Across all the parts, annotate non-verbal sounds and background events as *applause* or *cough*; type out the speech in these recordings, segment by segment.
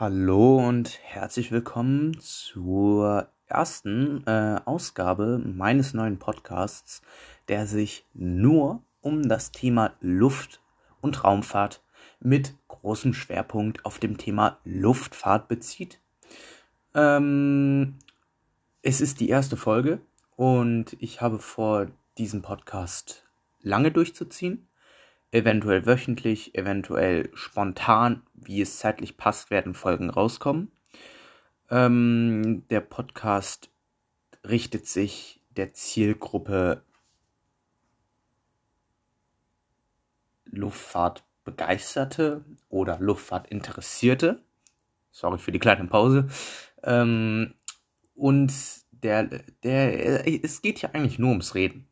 Hallo und herzlich willkommen zur ersten äh, Ausgabe meines neuen Podcasts, der sich nur um das Thema Luft- und Raumfahrt mit großem Schwerpunkt auf dem Thema Luftfahrt bezieht. Ähm, es ist die erste Folge und ich habe vor, diesen Podcast lange durchzuziehen eventuell wöchentlich, eventuell spontan, wie es zeitlich passt, werden Folgen rauskommen. Ähm, der Podcast richtet sich der Zielgruppe Luftfahrtbegeisterte oder Luftfahrtinteressierte. Sorry für die kleine Pause. Ähm, und der, der, es geht ja eigentlich nur ums Reden.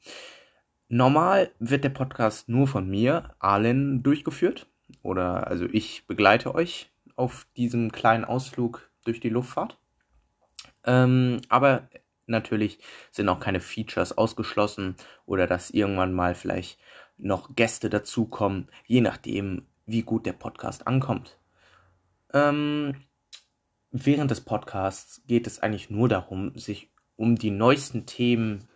Normal wird der Podcast nur von mir, Arlen, durchgeführt. Oder also ich begleite euch auf diesem kleinen Ausflug durch die Luftfahrt. Ähm, aber natürlich sind auch keine Features ausgeschlossen oder dass irgendwann mal vielleicht noch Gäste dazukommen, je nachdem, wie gut der Podcast ankommt. Ähm, während des Podcasts geht es eigentlich nur darum, sich um die neuesten Themen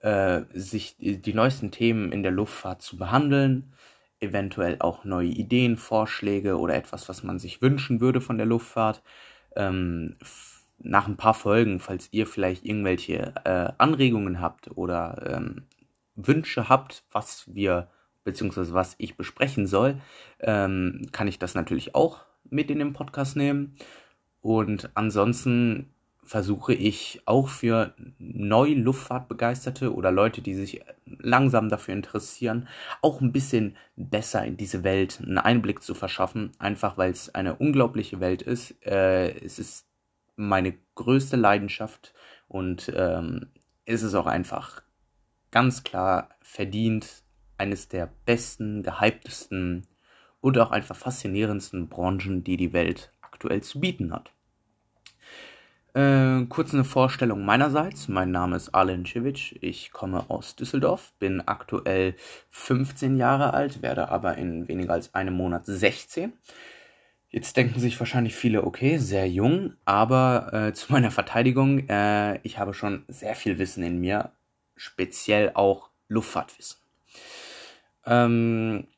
äh, sich die neuesten Themen in der Luftfahrt zu behandeln, eventuell auch neue Ideen, Vorschläge oder etwas, was man sich wünschen würde von der Luftfahrt. Ähm, nach ein paar Folgen, falls ihr vielleicht irgendwelche äh, Anregungen habt oder ähm, Wünsche habt, was wir beziehungsweise was ich besprechen soll, ähm, kann ich das natürlich auch mit in den Podcast nehmen. Und ansonsten versuche ich auch für neue Luftfahrtbegeisterte oder Leute, die sich langsam dafür interessieren, auch ein bisschen besser in diese Welt einen Einblick zu verschaffen, einfach weil es eine unglaubliche Welt ist. Äh, es ist meine größte Leidenschaft und ähm, es ist auch einfach ganz klar verdient eines der besten, gehyptesten und auch einfach faszinierendsten Branchen, die die Welt aktuell zu bieten hat. Äh, kurz eine Vorstellung meinerseits. Mein Name ist Alen Civic. Ich komme aus Düsseldorf, bin aktuell 15 Jahre alt, werde aber in weniger als einem Monat 16. Jetzt denken sich wahrscheinlich viele, okay, sehr jung, aber äh, *laughs* zu meiner Verteidigung, äh, ich habe schon sehr viel Wissen in mir, speziell auch Luftfahrtwissen. Ähm,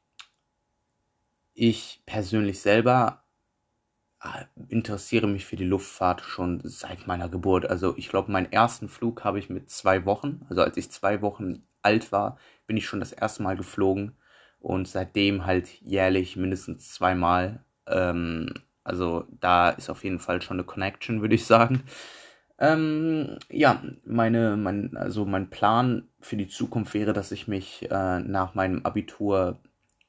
ich persönlich selber interessiere mich für die Luftfahrt schon seit meiner Geburt. Also ich glaube, meinen ersten Flug habe ich mit zwei Wochen, also als ich zwei Wochen alt war, bin ich schon das erste Mal geflogen und seitdem halt jährlich mindestens zweimal. Ähm, also da ist auf jeden Fall schon eine Connection, würde ich sagen. Ähm, ja, meine, mein, also mein Plan für die Zukunft wäre, dass ich mich äh, nach meinem Abitur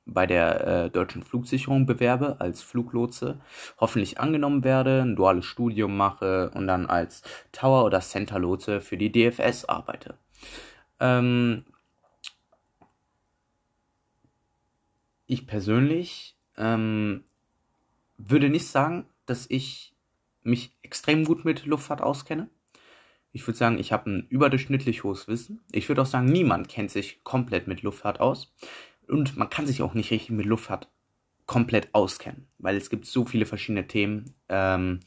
bei der äh, deutschen Flugsicherung bewerbe als Fluglotse, hoffentlich angenommen werde, ein duales Studium mache und dann als Tower- oder Center-Lotse für die DFS arbeite. Ähm, ich persönlich ähm, würde nicht sagen, dass ich mich extrem gut mit Luftfahrt auskenne. Ich würde sagen, ich habe ein überdurchschnittlich hohes Wissen. Ich würde auch sagen, niemand kennt sich komplett mit Luftfahrt aus. Und man kann sich auch nicht richtig mit Luftfahrt komplett auskennen, weil es gibt so viele verschiedene Themen. Ähm,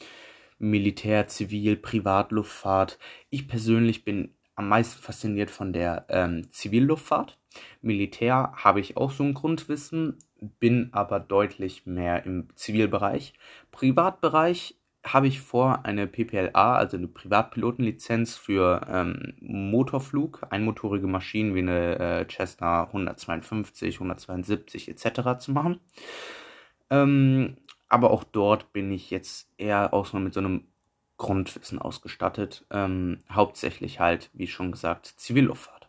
Militär, Zivil, Privatluftfahrt. Ich persönlich bin am meisten fasziniert von der ähm, Zivilluftfahrt. Militär habe ich auch so ein Grundwissen, bin aber deutlich mehr im Zivilbereich. Privatbereich habe ich vor, eine PPLA, also eine Privatpilotenlizenz für ähm, Motorflug, einmotorige Maschinen wie eine äh, Cessna 152, 172 etc. zu machen. Ähm, aber auch dort bin ich jetzt eher auch so mit so einem Grundwissen ausgestattet. Ähm, hauptsächlich halt, wie schon gesagt, Zivilluftfahrt.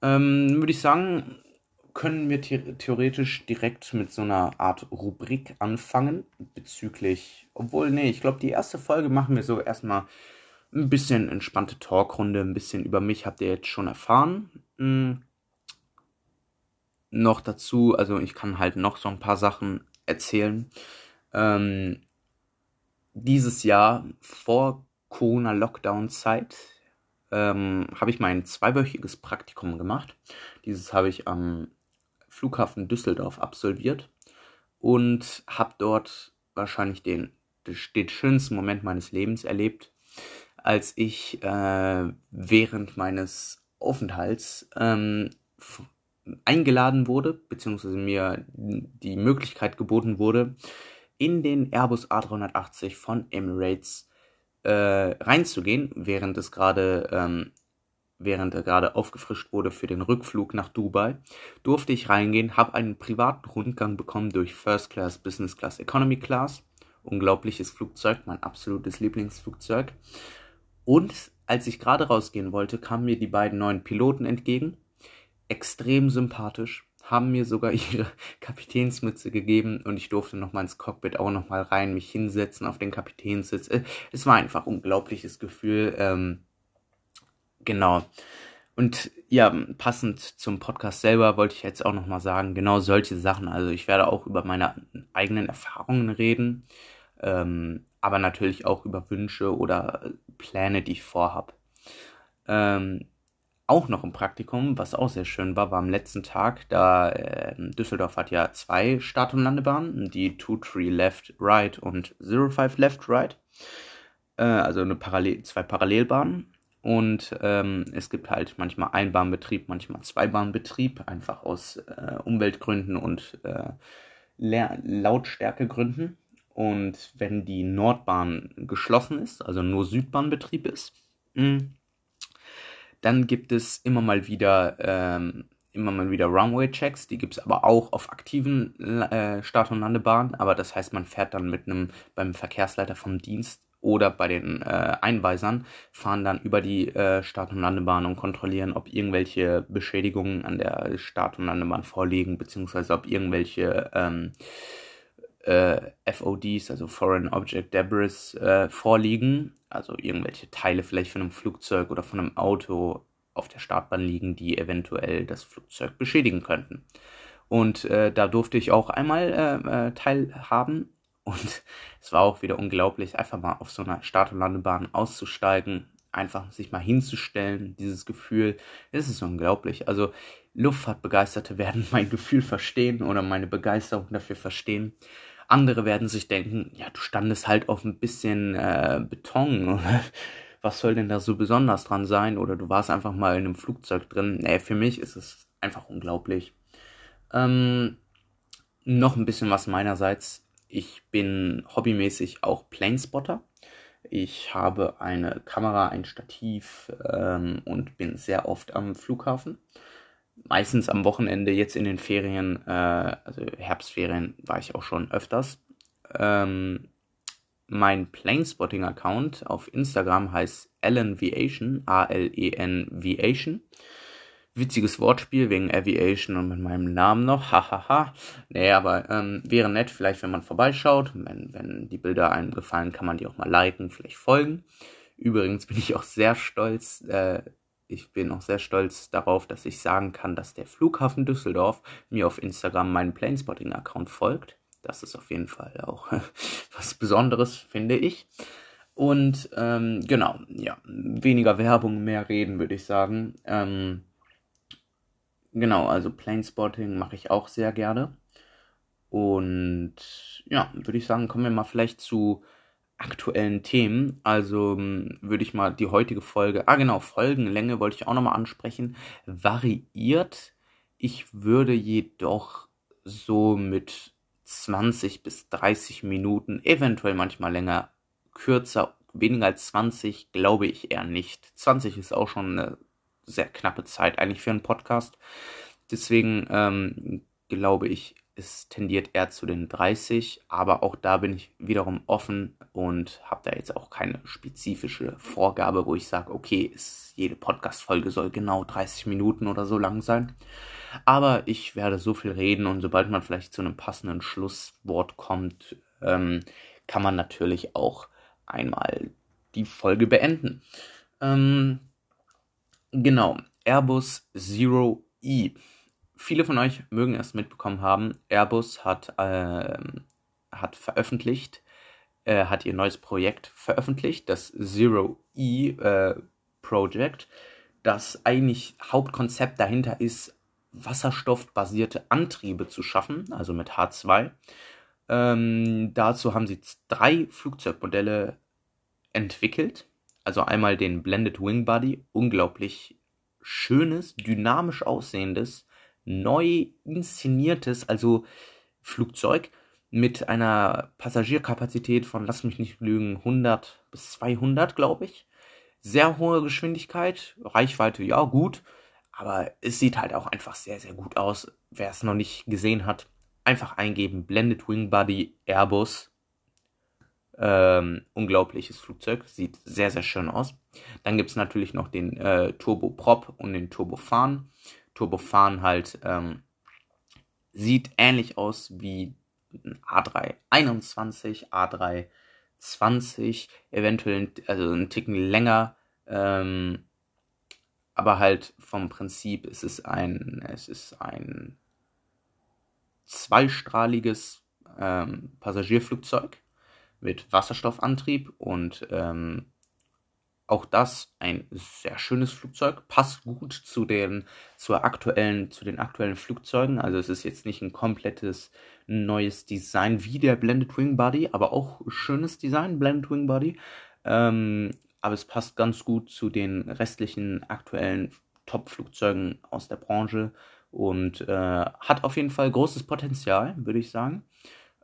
Ähm, Würde ich sagen, können wir theoretisch direkt mit so einer Art Rubrik anfangen bezüglich, obwohl, nee, ich glaube, die erste Folge machen wir so erstmal ein bisschen entspannte Talkrunde, ein bisschen über mich habt ihr jetzt schon erfahren. Hm. Noch dazu, also ich kann halt noch so ein paar Sachen erzählen. Ähm, dieses Jahr vor Corona-Lockdown-Zeit ähm, habe ich mein zweiwöchiges Praktikum gemacht. Dieses habe ich am Flughafen Düsseldorf absolviert und habe dort wahrscheinlich den den schönsten Moment meines Lebens erlebt, als ich äh, während meines Aufenthalts ähm, eingeladen wurde, beziehungsweise mir die Möglichkeit geboten wurde, in den Airbus A380 von Emirates äh, reinzugehen, während es gerade ähm, während er gerade aufgefrischt wurde für den Rückflug nach Dubai, durfte ich reingehen, habe einen privaten Rundgang bekommen durch First Class, Business Class, Economy Class. Unglaubliches Flugzeug, mein absolutes Lieblingsflugzeug. Und als ich gerade rausgehen wollte, kamen mir die beiden neuen Piloten entgegen. Extrem sympathisch, haben mir sogar *laughs* ihre Kapitänsmütze gegeben und ich durfte nochmal ins Cockpit auch nochmal rein, mich hinsetzen auf den Kapitänssitz. Äh, es war einfach ein unglaubliches Gefühl. Ähm, Genau. Und ja, passend zum Podcast selber wollte ich jetzt auch nochmal sagen, genau solche Sachen. Also ich werde auch über meine eigenen Erfahrungen reden, ähm, aber natürlich auch über Wünsche oder Pläne, die ich vorhab. Ähm, auch noch im Praktikum, was auch sehr schön war, war am letzten Tag, da äh, Düsseldorf hat ja zwei Start- und Landebahnen, die 2-3 Left Right und 0-5 Left Right. Äh, also eine Parallel, zwei Parallelbahnen. Und ähm, es gibt halt manchmal Einbahnbetrieb, manchmal Zweibahnbetrieb, einfach aus äh, Umweltgründen und äh, Lautstärkegründen. Und wenn die Nordbahn geschlossen ist, also nur Südbahnbetrieb ist, hm, dann gibt es immer mal wieder ähm, immer mal wieder Runway-Checks. Die gibt es aber auch auf aktiven äh, Start- und Landebahnen. Aber das heißt, man fährt dann mit einem beim Verkehrsleiter vom Dienst oder bei den äh, Einweisern fahren dann über die äh, Start- und Landebahn und kontrollieren, ob irgendwelche Beschädigungen an der Start- und Landebahn vorliegen, beziehungsweise ob irgendwelche ähm, äh, FODs, also Foreign Object Debris, äh, vorliegen, also irgendwelche Teile vielleicht von einem Flugzeug oder von einem Auto auf der Startbahn liegen, die eventuell das Flugzeug beschädigen könnten. Und äh, da durfte ich auch einmal äh, teilhaben und *laughs* es war auch wieder unglaublich, einfach mal auf so einer Start- und Landebahn auszusteigen, einfach sich mal hinzustellen, dieses Gefühl, es ist unglaublich. Also Luftfahrtbegeisterte werden *laughs* mein Gefühl verstehen oder meine Begeisterung dafür verstehen. Andere werden sich denken, ja, du standest halt auf ein bisschen äh, Beton. *laughs* Was soll denn da so besonders dran sein? Oder du warst einfach mal in einem Flugzeug drin. Nee, für mich ist es einfach unglaublich. Ähm, noch ein bisschen was meinerseits. Ich bin hobbymäßig auch Planespotter. Ich habe eine Kamera, ein Stativ ähm, und bin sehr oft am Flughafen. Meistens am Wochenende, jetzt in den Ferien, äh, also Herbstferien, war ich auch schon öfters. Ähm, mein Planespotting-Account auf Instagram heißt Alan Viation, A-L-E-N Viation witziges Wortspiel wegen Aviation und mit meinem Namen noch. Hahaha. nee, aber ähm, wäre nett, vielleicht, wenn man vorbeischaut. Wenn, wenn die Bilder einem gefallen, kann man die auch mal liken, vielleicht folgen. Übrigens bin ich auch sehr stolz, äh, ich bin auch sehr stolz darauf, dass ich sagen kann, dass der Flughafen Düsseldorf mir auf Instagram meinen Planespotting-Account folgt. Das ist auf jeden Fall auch *laughs* was Besonderes, finde ich. Und ähm, genau, ja, weniger Werbung, mehr reden, würde ich sagen. Ähm, Genau, also Planespotting mache ich auch sehr gerne. Und ja, würde ich sagen, kommen wir mal vielleicht zu aktuellen Themen. Also hm, würde ich mal die heutige Folge, ah genau, Folgenlänge wollte ich auch nochmal ansprechen, variiert. Ich würde jedoch so mit 20 bis 30 Minuten, eventuell manchmal länger, kürzer, weniger als 20, glaube ich eher nicht. 20 ist auch schon eine sehr knappe Zeit eigentlich für einen Podcast. Deswegen ähm, glaube ich, es tendiert eher zu den 30, aber auch da bin ich wiederum offen und habe da jetzt auch keine spezifische Vorgabe, wo ich sage, okay, ist, jede Podcast-Folge soll genau 30 Minuten oder so lang sein. Aber ich werde so viel reden und sobald man vielleicht zu einem passenden Schlusswort kommt, ähm, kann man natürlich auch einmal die Folge beenden. Ähm, Genau, Airbus Zero E. Viele von euch mögen es mitbekommen haben. Airbus hat, äh, hat veröffentlicht, äh, hat ihr neues Projekt veröffentlicht, das Zero E äh, Project. Das eigentlich Hauptkonzept dahinter ist, wasserstoffbasierte Antriebe zu schaffen, also mit H2. Ähm, dazu haben sie drei Flugzeugmodelle entwickelt. Also einmal den Blended Wing Body, unglaublich schönes, dynamisch aussehendes, neu inszeniertes, also Flugzeug mit einer Passagierkapazität von, lass mich nicht lügen, 100 bis 200, glaube ich. Sehr hohe Geschwindigkeit, Reichweite, ja, gut. Aber es sieht halt auch einfach sehr, sehr gut aus. Wer es noch nicht gesehen hat, einfach eingeben. Blended Wing Body Airbus. Ähm, unglaubliches Flugzeug. Sieht sehr, sehr schön aus. Dann gibt es natürlich noch den äh, Turbo Prop und den Turbo Fan. Turbo Fan halt ähm, sieht ähnlich aus wie ein A321, A320, eventuell also ein Ticken länger. Ähm, aber halt vom Prinzip es ist ein, es ist ein zweistrahliges ähm, Passagierflugzeug mit Wasserstoffantrieb und ähm, auch das ein sehr schönes Flugzeug, passt gut zu den, zur aktuellen, zu den aktuellen Flugzeugen. Also es ist jetzt nicht ein komplettes neues Design wie der Blended Wing Body, aber auch schönes Design, Blended Wing Body. Ähm, aber es passt ganz gut zu den restlichen aktuellen Top-Flugzeugen aus der Branche und äh, hat auf jeden Fall großes Potenzial, würde ich sagen.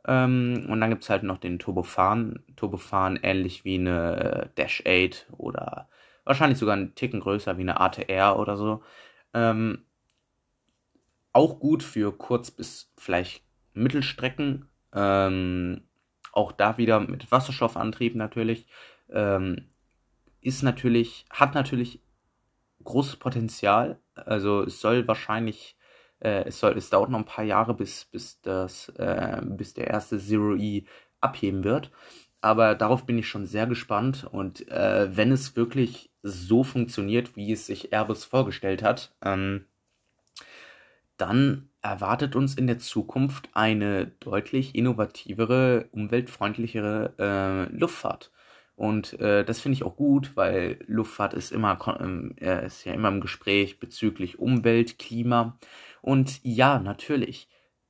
Ähm, und dann gibt es halt noch den Turbofan. Turbofan ähnlich wie eine Dash 8 oder wahrscheinlich sogar einen Ticken größer wie eine ATR oder so. Ähm, auch gut für Kurz- bis vielleicht Mittelstrecken. Ähm, auch da wieder mit Wasserstoffantrieb natürlich. Ähm, ist natürlich, hat natürlich großes Potenzial. Also es soll wahrscheinlich äh, es, soll, es dauert noch ein paar Jahre, bis, bis, das, äh, bis der erste Zero E abheben wird. Aber darauf bin ich schon sehr gespannt. Und äh, wenn es wirklich so funktioniert, wie es sich Airbus vorgestellt hat, ähm, dann erwartet uns in der Zukunft eine deutlich innovativere, umweltfreundlichere äh, Luftfahrt. Und äh, das finde ich auch gut, weil Luftfahrt ist immer äh, ist ja immer im Gespräch bezüglich Umwelt, Klima. Und ja, natürlich,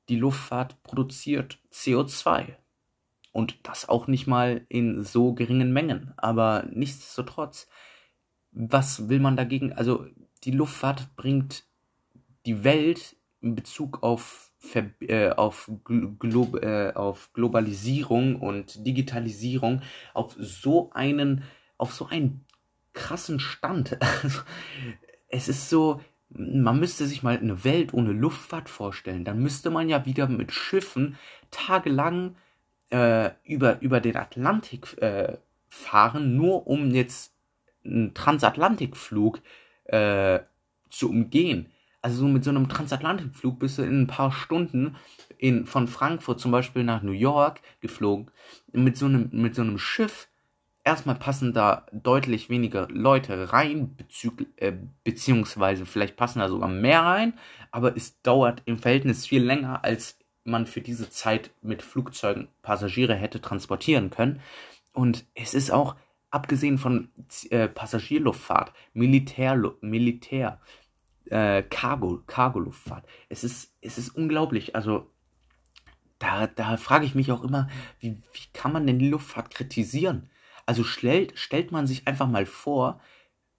die Luftfahrt produziert CO2. Und das auch nicht mal in so geringen Mengen. Aber nichtsdestotrotz, was will man dagegen? Also die Luftfahrt bringt die Welt in Bezug auf, Ver äh, auf, Glo äh, auf Globalisierung und Digitalisierung auf so einen, auf so einen krassen Stand. *laughs* Also, es ist so, man müsste sich mal eine Welt ohne Luftfahrt vorstellen. Dann müsste man ja wieder mit Schiffen tagelang äh, über, über den Atlantik äh, fahren, nur um jetzt einen Transatlantikflug äh, zu umgehen. Also so mit so einem Transatlantikflug bist du in ein paar Stunden in, von Frankfurt zum Beispiel nach New York geflogen. Mit so einem, mit so einem Schiff erstmal passen da deutlich weniger Leute rein, äh, beziehungsweise vielleicht passen da sogar mehr rein, aber es dauert im Verhältnis viel länger, als man für diese Zeit mit Flugzeugen Passagiere hätte transportieren können. Und es ist auch, abgesehen von äh, Passagierluftfahrt, Militär, Militär, äh, Cargo, Cargo-Luftfahrt. Es ist, es ist unglaublich. Also, da, da frage ich mich auch immer, wie, wie kann man denn die Luftfahrt kritisieren? Also stellt, stellt man sich einfach mal vor,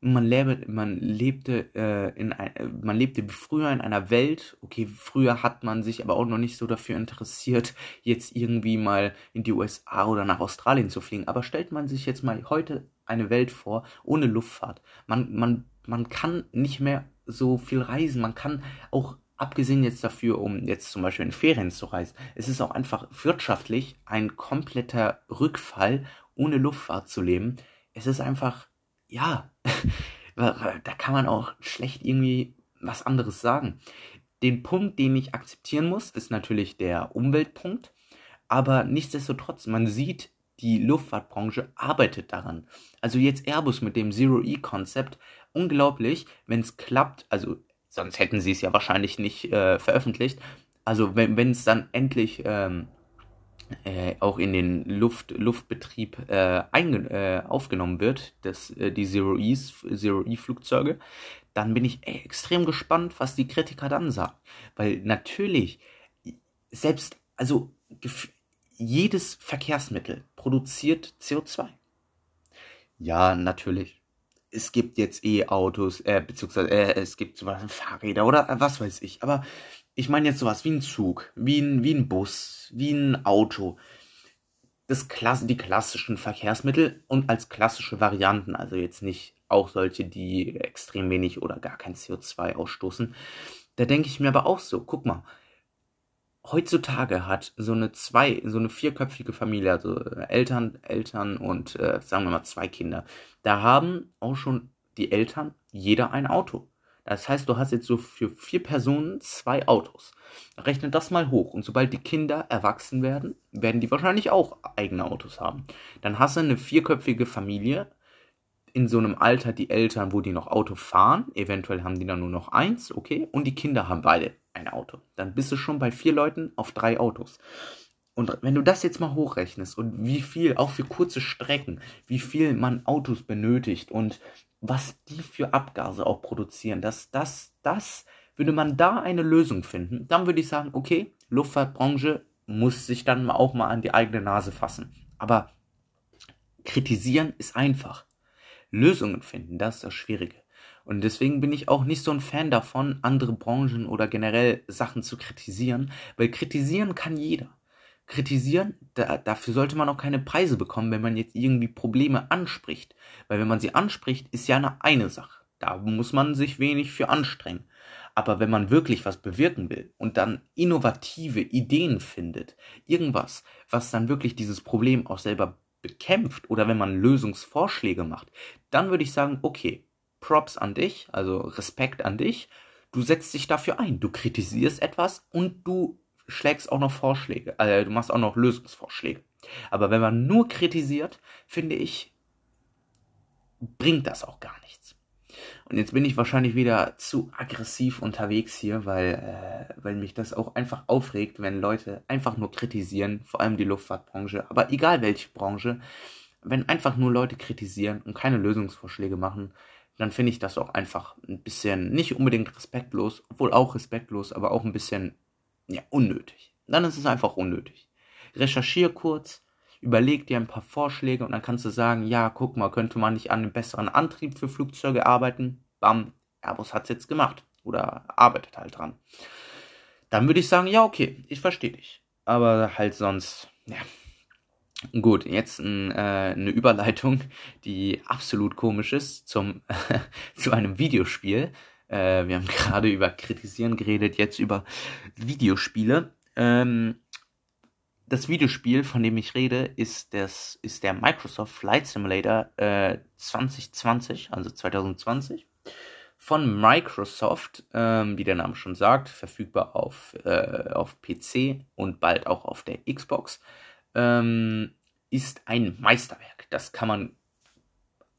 man, lebe, man lebte äh, in ein, man lebte früher in einer Welt, okay, früher hat man sich aber auch noch nicht so dafür interessiert, jetzt irgendwie mal in die USA oder nach Australien zu fliegen. Aber stellt man sich jetzt mal heute eine Welt vor ohne Luftfahrt. Man, man, man kann nicht mehr so viel reisen. Man kann auch abgesehen jetzt dafür, um jetzt zum Beispiel in Ferien zu reisen, es ist auch einfach wirtschaftlich ein kompletter Rückfall ohne Luftfahrt zu leben, es ist einfach, ja, *laughs* da kann man auch schlecht irgendwie was anderes sagen. Den Punkt, den ich akzeptieren muss, ist natürlich der Umweltpunkt, aber nichtsdestotrotz, man sieht, die Luftfahrtbranche arbeitet daran. Also jetzt Airbus mit dem Zero-E-Konzept, unglaublich, wenn es klappt, also sonst hätten sie es ja wahrscheinlich nicht äh, veröffentlicht. Also wenn es dann endlich ähm, äh, auch in den Luft, Luftbetrieb äh, äh, aufgenommen wird, das, äh, die Zero-E's, Zero-E-Flugzeuge, dann bin ich extrem gespannt, was die Kritiker dann sagen. Weil natürlich, selbst, also jedes Verkehrsmittel produziert CO2. Ja, natürlich. Es gibt jetzt E-Autos, äh, beziehungsweise äh, es gibt Fahrräder oder äh, was weiß ich. Aber ich meine jetzt sowas wie ein Zug, wie ein, wie ein Bus, wie ein Auto. Das Klasse, die klassischen Verkehrsmittel und als klassische Varianten, also jetzt nicht auch solche, die extrem wenig oder gar kein CO2 ausstoßen. Da denke ich mir aber auch so, guck mal, heutzutage hat so eine zwei, so eine vierköpfige Familie, also Eltern, Eltern und äh, sagen wir mal zwei Kinder, da haben auch schon die Eltern jeder ein Auto. Das heißt, du hast jetzt so für vier Personen zwei Autos. Rechne das mal hoch. Und sobald die Kinder erwachsen werden, werden die wahrscheinlich auch eigene Autos haben. Dann hast du eine vierköpfige Familie. In so einem Alter die Eltern, wo die noch Auto fahren. Eventuell haben die dann nur noch eins, okay. Und die Kinder haben beide ein Auto. Dann bist du schon bei vier Leuten auf drei Autos. Und wenn du das jetzt mal hochrechnest und wie viel, auch für kurze Strecken, wie viel man Autos benötigt und was die für Abgase auch produzieren, das, das, das, würde man da eine Lösung finden, dann würde ich sagen, okay, Luftfahrtbranche muss sich dann auch mal an die eigene Nase fassen. Aber kritisieren ist einfach. Lösungen finden, das ist das Schwierige. Und deswegen bin ich auch nicht so ein Fan davon, andere Branchen oder generell Sachen zu kritisieren, weil kritisieren kann jeder. Kritisieren, da, dafür sollte man auch keine Preise bekommen, wenn man jetzt irgendwie Probleme anspricht. Weil wenn man sie anspricht, ist ja eine, eine Sache. Da muss man sich wenig für anstrengen. Aber wenn man wirklich was bewirken will und dann innovative Ideen findet, irgendwas, was dann wirklich dieses Problem auch selber bekämpft oder wenn man Lösungsvorschläge macht, dann würde ich sagen, okay, Props an dich, also Respekt an dich. Du setzt dich dafür ein, du kritisierst etwas und du schlägst auch noch Vorschläge, äh, du machst auch noch Lösungsvorschläge. Aber wenn man nur kritisiert, finde ich, bringt das auch gar nichts. Und jetzt bin ich wahrscheinlich wieder zu aggressiv unterwegs hier, weil, äh, weil mich das auch einfach aufregt, wenn Leute einfach nur kritisieren, vor allem die Luftfahrtbranche, aber egal welche Branche, wenn einfach nur Leute kritisieren und keine Lösungsvorschläge machen, dann finde ich das auch einfach ein bisschen nicht unbedingt respektlos, obwohl auch respektlos, aber auch ein bisschen ja, unnötig. Dann ist es einfach unnötig. Recherchier kurz, überleg dir ein paar Vorschläge und dann kannst du sagen, ja, guck mal, könnte man nicht an einem besseren Antrieb für Flugzeuge arbeiten? Bam, Airbus hat es jetzt gemacht oder arbeitet halt dran. Dann würde ich sagen, ja, okay, ich verstehe dich. Aber halt sonst, ja, Gut, jetzt ein, äh, eine Überleitung, die absolut komisch ist zum, *laughs* zu einem Videospiel. Äh, wir haben *laughs* gerade über Kritisieren geredet, jetzt über Videospiele. Ähm, das Videospiel, von dem ich rede, ist, das, ist der Microsoft Flight Simulator äh, 2020, also 2020. Von Microsoft, ähm, wie der Name schon sagt, verfügbar auf, äh, auf PC und bald auch auf der Xbox ähm, ist ein Meisterwerk. Das kann man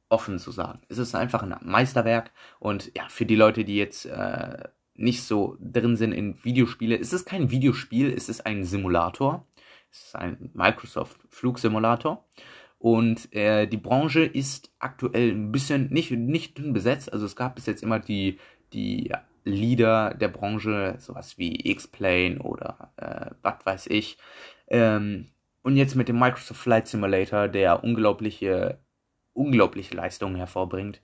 offen so sagen. Es ist einfach ein Meisterwerk und ja, für die Leute, die jetzt äh, nicht so drin sind in Videospiele, ist es kein Videospiel, es ist ein Simulator. Es ist ein Microsoft Flugsimulator. Und äh, die Branche ist aktuell ein bisschen nicht, nicht dünn besetzt. Also es gab bis jetzt immer die, die Leader der Branche, sowas wie X-Plane oder äh, was weiß ich. Ähm, und jetzt mit dem Microsoft Flight Simulator, der unglaubliche, unglaubliche Leistungen hervorbringt,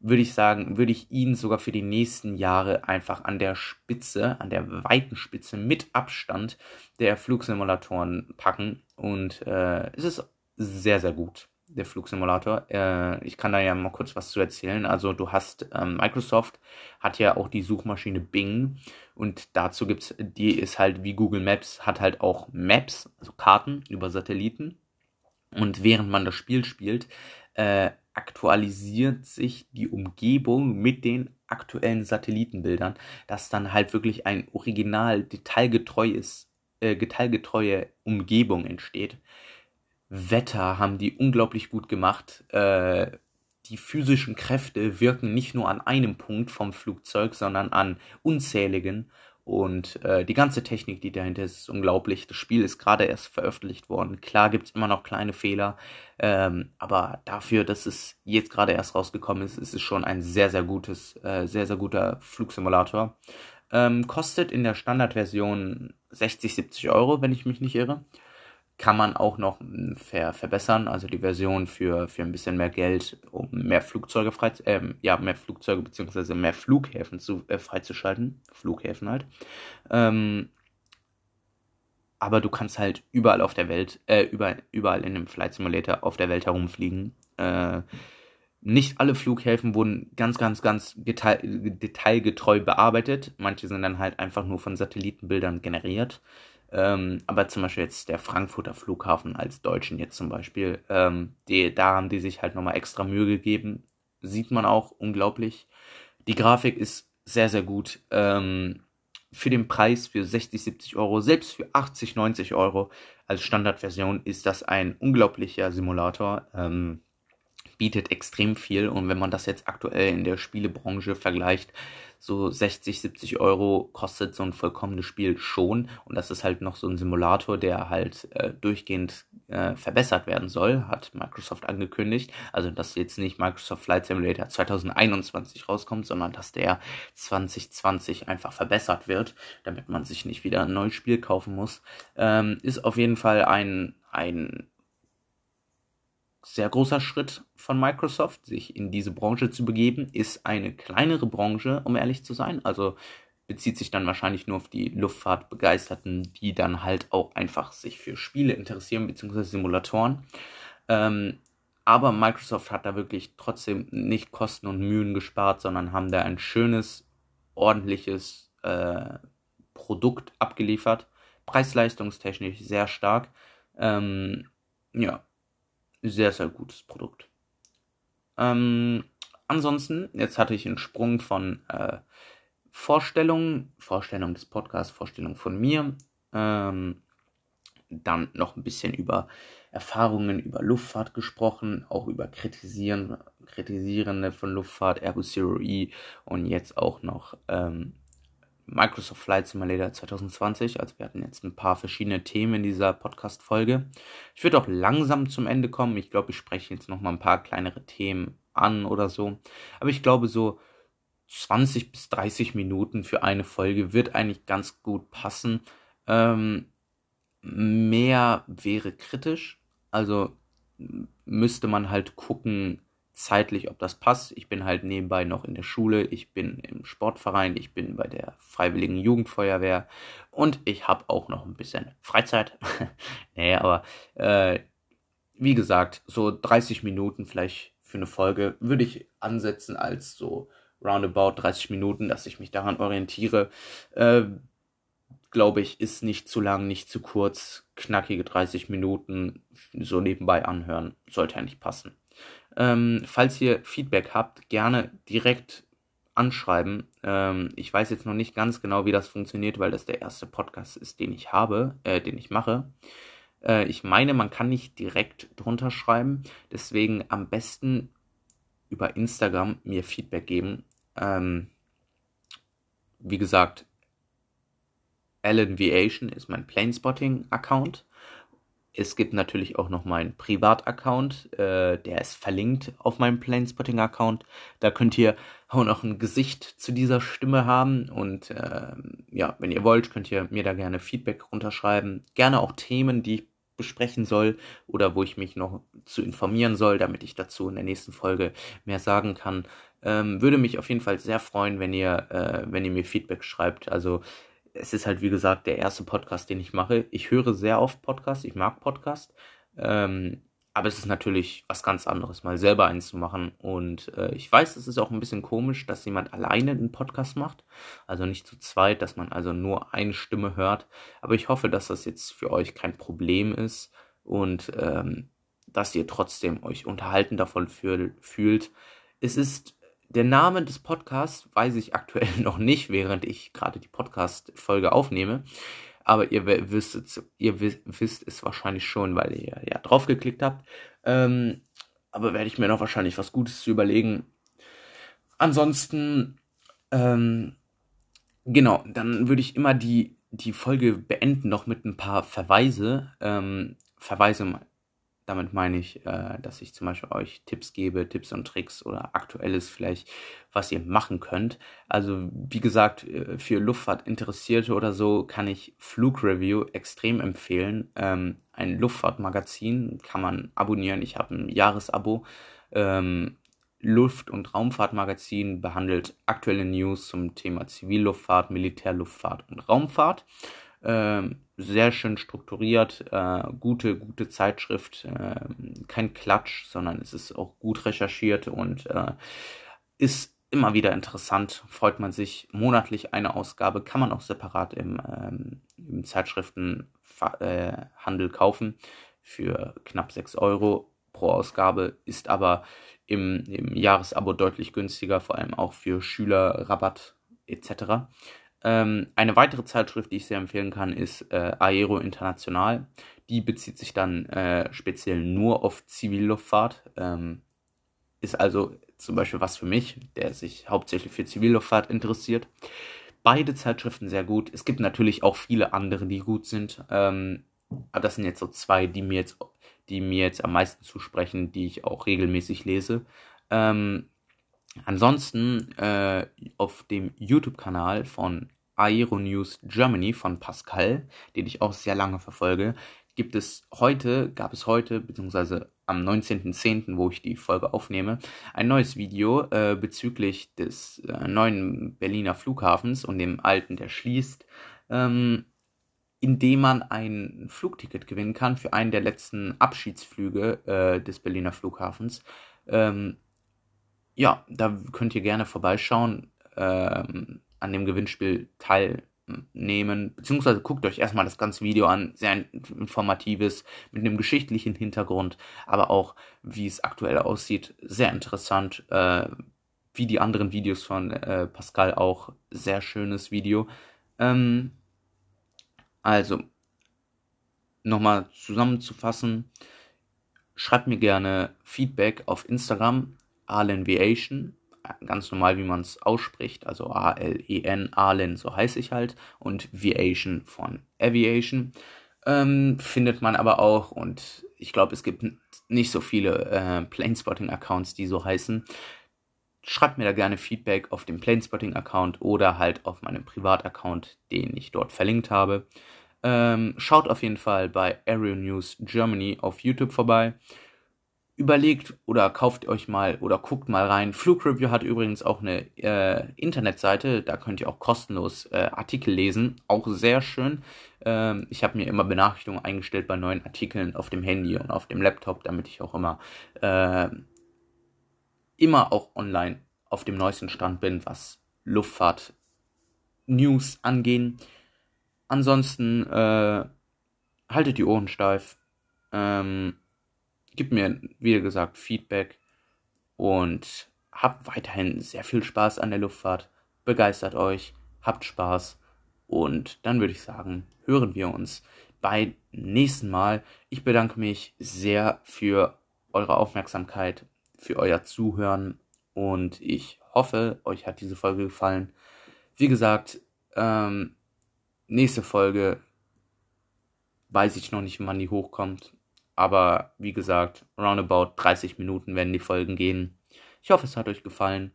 würde ich sagen, würde ich ihn sogar für die nächsten Jahre einfach an der Spitze, an der weiten Spitze mit Abstand der Flugsimulatoren packen. Und äh, es ist sehr, sehr gut der Flugsimulator. Äh, ich kann da ja mal kurz was zu erzählen. Also du hast, ähm, Microsoft hat ja auch die Suchmaschine Bing und dazu gibt's, die ist halt wie Google Maps, hat halt auch Maps, also Karten über Satelliten. Und während man das Spiel spielt, äh, aktualisiert sich die Umgebung mit den aktuellen Satellitenbildern, dass dann halt wirklich ein original detailgetreues, äh, detailgetreue Umgebung entsteht. Wetter haben die unglaublich gut gemacht. Äh, die physischen Kräfte wirken nicht nur an einem Punkt vom Flugzeug, sondern an unzähligen. Und äh, die ganze Technik, die dahinter ist, ist unglaublich. Das Spiel ist gerade erst veröffentlicht worden. Klar gibt es immer noch kleine Fehler, ähm, aber dafür, dass es jetzt gerade erst rausgekommen ist, ist es schon ein sehr, sehr gutes, äh, sehr, sehr guter Flugsimulator. Ähm, kostet in der Standardversion 60, 70 Euro, wenn ich mich nicht irre kann man auch noch hm, ver verbessern, also die Version für, für ein bisschen mehr Geld, um mehr Flugzeuge frei, äh, ja, mehr Flugzeuge bzw. mehr Flughäfen zu, äh, freizuschalten. Flughäfen halt. Ähm, aber du kannst halt überall auf der Welt, äh, überall, überall in dem Flight Simulator auf der Welt herumfliegen. Äh, nicht alle Flughäfen wurden ganz, ganz, ganz detail detailgetreu bearbeitet. Manche sind dann halt einfach nur von Satellitenbildern generiert. Ähm, aber zum Beispiel jetzt der Frankfurter Flughafen als Deutschen jetzt zum Beispiel, ähm, die, da haben die sich halt nochmal extra Mühe gegeben. Sieht man auch unglaublich. Die Grafik ist sehr, sehr gut. Ähm, für den Preis für 60, 70 Euro, selbst für 80, 90 Euro als Standardversion ist das ein unglaublicher Simulator. Ähm, bietet extrem viel und wenn man das jetzt aktuell in der Spielebranche vergleicht, so 60, 70 Euro kostet so ein vollkommenes Spiel schon und das ist halt noch so ein Simulator, der halt äh, durchgehend äh, verbessert werden soll, hat Microsoft angekündigt. Also dass jetzt nicht Microsoft Flight Simulator 2021 rauskommt, sondern dass der 2020 einfach verbessert wird, damit man sich nicht wieder ein neues Spiel kaufen muss. Ähm, ist auf jeden Fall ein, ein sehr großer Schritt von Microsoft, sich in diese Branche zu begeben, ist eine kleinere Branche, um ehrlich zu sein. Also bezieht sich dann wahrscheinlich nur auf die Luftfahrtbegeisterten, die dann halt auch einfach sich für Spiele interessieren, beziehungsweise Simulatoren. Ähm, aber Microsoft hat da wirklich trotzdem nicht Kosten und Mühen gespart, sondern haben da ein schönes, ordentliches äh, Produkt abgeliefert. Preis-leistungstechnisch sehr stark. Ähm, ja, sehr, sehr gutes Produkt. Ähm, ansonsten, jetzt hatte ich einen Sprung von äh, Vorstellungen, Vorstellung des Podcasts, Vorstellung von mir, ähm, dann noch ein bisschen über Erfahrungen über Luftfahrt gesprochen, auch über Kritisieren, Kritisierende von Luftfahrt, Airbus Zero E und jetzt auch noch ähm, Microsoft Flight Simulator 2020. Also wir hatten jetzt ein paar verschiedene Themen in dieser Podcast-Folge. Ich würde auch langsam zum Ende kommen. Ich glaube, ich spreche jetzt noch mal ein paar kleinere Themen an oder so. Aber ich glaube, so 20 bis 30 Minuten für eine Folge wird eigentlich ganz gut passen. Ähm, mehr wäre kritisch. Also müsste man halt gucken, zeitlich, ob das passt. Ich bin halt nebenbei noch in der Schule, ich bin im Sportverein, ich bin bei der Freiwilligen Jugendfeuerwehr und ich habe auch noch ein bisschen Freizeit. *laughs* nee, aber äh, wie gesagt, so 30 Minuten vielleicht für eine Folge würde ich ansetzen als so roundabout 30 Minuten, dass ich mich daran orientiere. Äh, Glaube ich, ist nicht zu lang, nicht zu kurz. Knackige 30 Minuten so nebenbei anhören, sollte eigentlich passen. Ähm, falls ihr Feedback habt, gerne direkt anschreiben. Ähm, ich weiß jetzt noch nicht ganz genau, wie das funktioniert, weil das der erste Podcast ist, den ich habe, äh, den ich mache. Äh, ich meine, man kann nicht direkt drunter schreiben. Deswegen am besten über Instagram mir Feedback geben. Ähm, wie gesagt, Alan Viation ist mein Planespotting-Account. Es gibt natürlich auch noch meinen Privataccount, äh, der ist verlinkt auf meinem Planespotting-Account. Da könnt ihr auch noch ein Gesicht zu dieser Stimme haben. Und äh, ja, wenn ihr wollt, könnt ihr mir da gerne Feedback runterschreiben. Gerne auch Themen, die ich besprechen soll oder wo ich mich noch zu informieren soll, damit ich dazu in der nächsten Folge mehr sagen kann. Ähm, würde mich auf jeden Fall sehr freuen, wenn ihr, äh, wenn ihr mir Feedback schreibt. Also es ist halt, wie gesagt, der erste Podcast, den ich mache. Ich höre sehr oft Podcasts, ich mag Podcasts. Ähm, aber es ist natürlich was ganz anderes, mal selber eins zu machen. Und äh, ich weiß, es ist auch ein bisschen komisch, dass jemand alleine einen Podcast macht. Also nicht zu zweit, dass man also nur eine Stimme hört. Aber ich hoffe, dass das jetzt für euch kein Problem ist und ähm, dass ihr trotzdem euch unterhalten davon fühlt. Es ist der Name des Podcasts weiß ich aktuell *laughs* noch nicht, während ich gerade die Podcast-Folge aufnehme. Aber ihr wisst, ihr wisst es wahrscheinlich schon, weil ihr ja draufgeklickt habt. Ähm, aber werde ich mir noch wahrscheinlich was Gutes zu überlegen. Ansonsten, ähm, genau, dann würde ich immer die, die Folge beenden noch mit ein paar Verweise. Ähm, Verweise Damit meine ich, äh, dass ich zum Beispiel euch Tipps gebe, Tipps und Tricks oder aktuelles vielleicht, was ihr machen könnt. Also wie gesagt, äh, für Luftfahrtinteressierte oder so kann ich Flugreview extrem empfehlen. Ähm, ein Luftfahrtmagazin kann man abonnieren. Ich habe ein Jahresabo. Ähm, Luft- und Raumfahrtmagazin behandelt aktuelle News zum Thema Zivilluftfahrt, Militärluftfahrt und Raumfahrt. Ähm, sehr schön strukturiert, äh, gute, gute Zeitschrift, äh, kein Klatsch, sondern es ist auch gut recherchiert und äh, ist immer wieder interessant. Freut man sich monatlich eine Ausgabe, kann man auch separat im, ähm, im Zeitschriftenhandel kaufen für knapp 6 Euro pro Ausgabe, ist aber im, im Jahresabo deutlich günstiger, vor allem auch für Schüler, Rabatt etc. Ähm, eine weitere Zeitschrift, die ich sehr empfehlen kann, ist äh, Aero International. Die bezieht sich dann äh, speziell nur auf Zivilluftfahrt. Ähm, ist also zum Beispiel was für mich, der sich hauptsächlich für Zivilluftfahrt interessiert. Beide Zeitschriften sehr gut. Es gibt natürlich auch viele andere, die gut sind. Ähm, aber das sind jetzt so zwei, die mir jetzt, die mir jetzt am meisten zusprechen, die ich auch regelmäßig lese. Ähm, Ansonsten äh, auf dem YouTube-Kanal von Aero News Germany von Pascal, den ich auch sehr lange verfolge, gibt es heute, gab es heute, beziehungsweise am 19.10., wo ich die Folge aufnehme, ein neues Video äh, bezüglich des äh, neuen Berliner Flughafens und dem alten, der schließt, ähm, indem man ein Flugticket gewinnen kann für einen der letzten Abschiedsflüge äh, des Berliner Flughafens. Ähm, ja, da könnt ihr gerne vorbeischauen, ähm, an dem Gewinnspiel teilnehmen, beziehungsweise guckt euch erstmal das ganze Video an, sehr informatives, mit einem geschichtlichen Hintergrund, aber auch, wie es aktuell aussieht, sehr interessant, äh, wie die anderen Videos von äh, Pascal auch, sehr schönes Video. Ähm, also, nochmal zusammenzufassen, schreibt mir gerne Feedback auf Instagram Alenviation, ganz normal, wie man es ausspricht, also A-L-E-N, Alen, so heiße ich halt, und Viation von Aviation. Ähm, findet man aber auch, und ich glaube, es gibt nicht so viele äh, Planespotting-Accounts, die so heißen. Schreibt mir da gerne Feedback auf dem Planespotting-Account oder halt auf meinem Privataccount, den ich dort verlinkt habe. Ähm, schaut auf jeden Fall bei Aero News Germany auf YouTube vorbei überlegt oder kauft euch mal oder guckt mal rein. Flugreview hat übrigens auch eine äh, Internetseite, da könnt ihr auch kostenlos äh, Artikel lesen, auch sehr schön. Ähm, ich habe mir immer Benachrichtigungen eingestellt bei neuen Artikeln auf dem Handy und auf dem Laptop, damit ich auch immer äh, immer auch online auf dem neuesten Stand bin, was Luftfahrt News angehen. Ansonsten äh, haltet die Ohren steif. Ähm, Gebt mir, wie gesagt, Feedback und habt weiterhin sehr viel Spaß an der Luftfahrt. Begeistert euch, habt Spaß und dann würde ich sagen, hören wir uns beim nächsten Mal. Ich bedanke mich sehr für eure Aufmerksamkeit, für euer Zuhören und ich hoffe, euch hat diese Folge gefallen. Wie gesagt, ähm, nächste Folge weiß ich noch nicht, wann die hochkommt. Aber wie gesagt, roundabout 30 Minuten werden die Folgen gehen. Ich hoffe, es hat euch gefallen.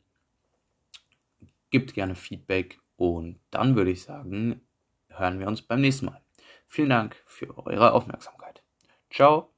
Gebt gerne Feedback und dann würde ich sagen, hören wir uns beim nächsten Mal. Vielen Dank für eure Aufmerksamkeit. Ciao.